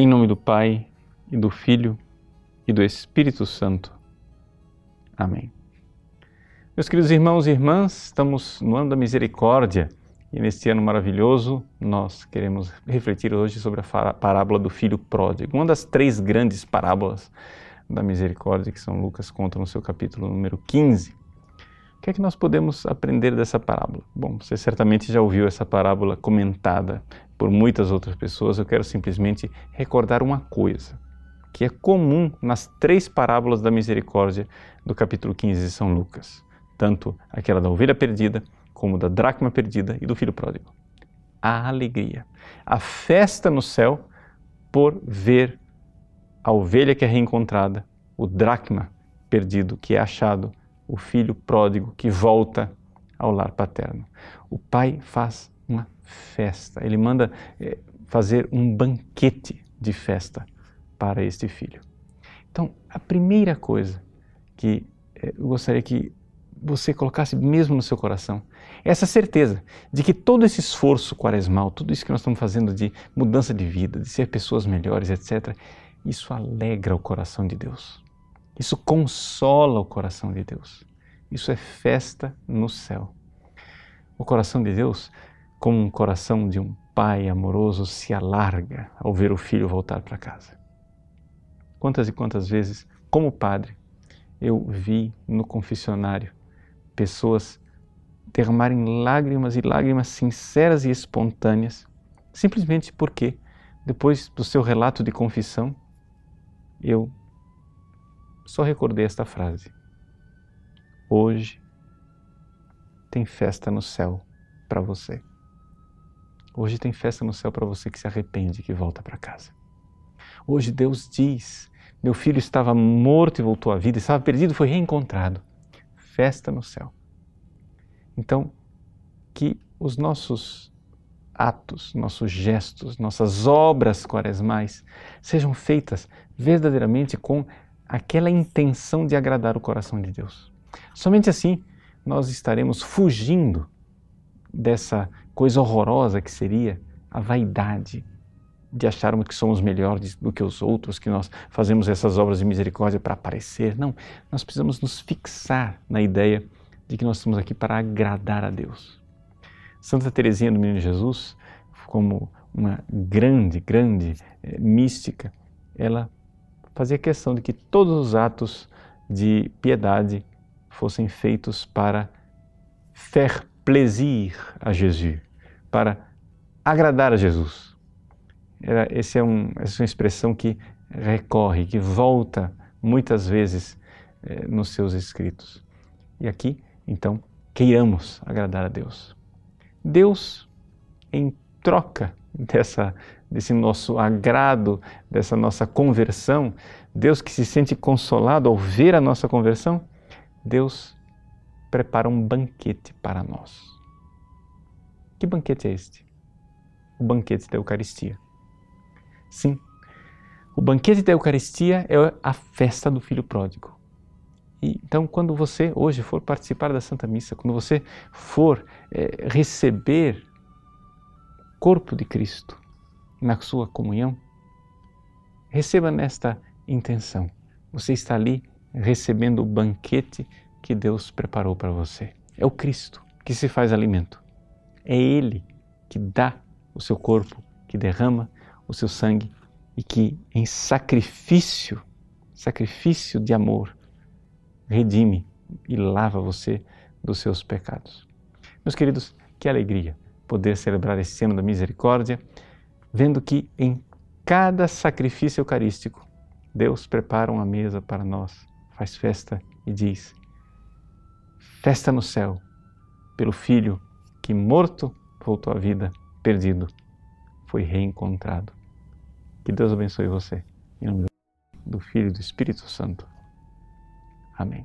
Em nome do Pai, e do Filho, e do Espírito Santo. Amém. Meus queridos irmãos e irmãs, estamos no ano da misericórdia e neste ano maravilhoso nós queremos refletir hoje sobre a parábola do filho pródigo, uma das três grandes parábolas da misericórdia que São Lucas conta no seu capítulo número 15. O que é que nós podemos aprender dessa parábola? Bom, você certamente já ouviu essa parábola comentada por muitas outras pessoas. Eu quero simplesmente recordar uma coisa que é comum nas três parábolas da misericórdia do capítulo 15 de São Lucas, tanto aquela da ovelha perdida, como da dracma perdida e do filho pródigo. A alegria, a festa no céu por ver a ovelha que é reencontrada, o dracma perdido que é achado o filho pródigo que volta ao lar paterno. O pai faz uma festa, ele manda é, fazer um banquete de festa para este filho. Então, a primeira coisa que é, eu gostaria que você colocasse mesmo no seu coração é essa certeza de que todo esse esforço quaresmal, tudo isso que nós estamos fazendo de mudança de vida, de ser pessoas melhores, etc., isso alegra o coração de Deus. Isso consola o coração de Deus. Isso é festa no céu. O coração de Deus, como um coração de um pai amoroso, se alarga ao ver o filho voltar para casa. Quantas e quantas vezes, como padre, eu vi no confessionário pessoas derramarem lágrimas e lágrimas sinceras e espontâneas, simplesmente porque, depois do seu relato de confissão, eu só recordei esta frase. Hoje tem festa no céu para você. Hoje tem festa no céu para você que se arrepende e que volta para casa. Hoje Deus diz: meu filho estava morto e voltou à vida, estava perdido foi reencontrado. Festa no céu. Então, que os nossos atos, nossos gestos, nossas obras quaresmais sejam feitas verdadeiramente com aquela intenção de agradar o coração de Deus. Somente assim nós estaremos fugindo dessa coisa horrorosa que seria a vaidade de acharmos que somos melhores do que os outros, que nós fazemos essas obras de misericórdia para aparecer. Não, nós precisamos nos fixar na ideia de que nós estamos aqui para agradar a Deus. Santa Teresinha do Menino Jesus, como uma grande, grande é, mística, ela fazia questão de que todos os atos de piedade fossem feitos para faire plaisir a Jesus, para agradar a Jesus. Era, esse é um, essa é uma expressão que recorre, que volta muitas vezes eh, nos seus escritos. E aqui, então, queiramos agradar a Deus. Deus, em troca dessa desse nosso agrado, dessa nossa conversão, Deus que se sente consolado ao ver a nossa conversão, Deus prepara um banquete para nós. Que banquete é este? O banquete da Eucaristia. Sim, o banquete da Eucaristia é a festa do Filho Pródigo. E, então, quando você hoje for participar da Santa Missa, quando você for é, receber o corpo de Cristo, na sua comunhão, receba nesta intenção. Você está ali recebendo o banquete que Deus preparou para você. É o Cristo que se faz alimento. É Ele que dá o seu corpo, que derrama o seu sangue e que, em sacrifício, sacrifício de amor, redime e lava você dos seus pecados. Meus queridos, que alegria poder celebrar esse ano da misericórdia vendo que em cada sacrifício eucarístico, Deus prepara uma mesa para nós, faz festa e diz: Festa no céu, pelo filho que morto voltou à vida, perdido, foi reencontrado. Que Deus abençoe você. Em nome do Filho e do Espírito Santo. Amém.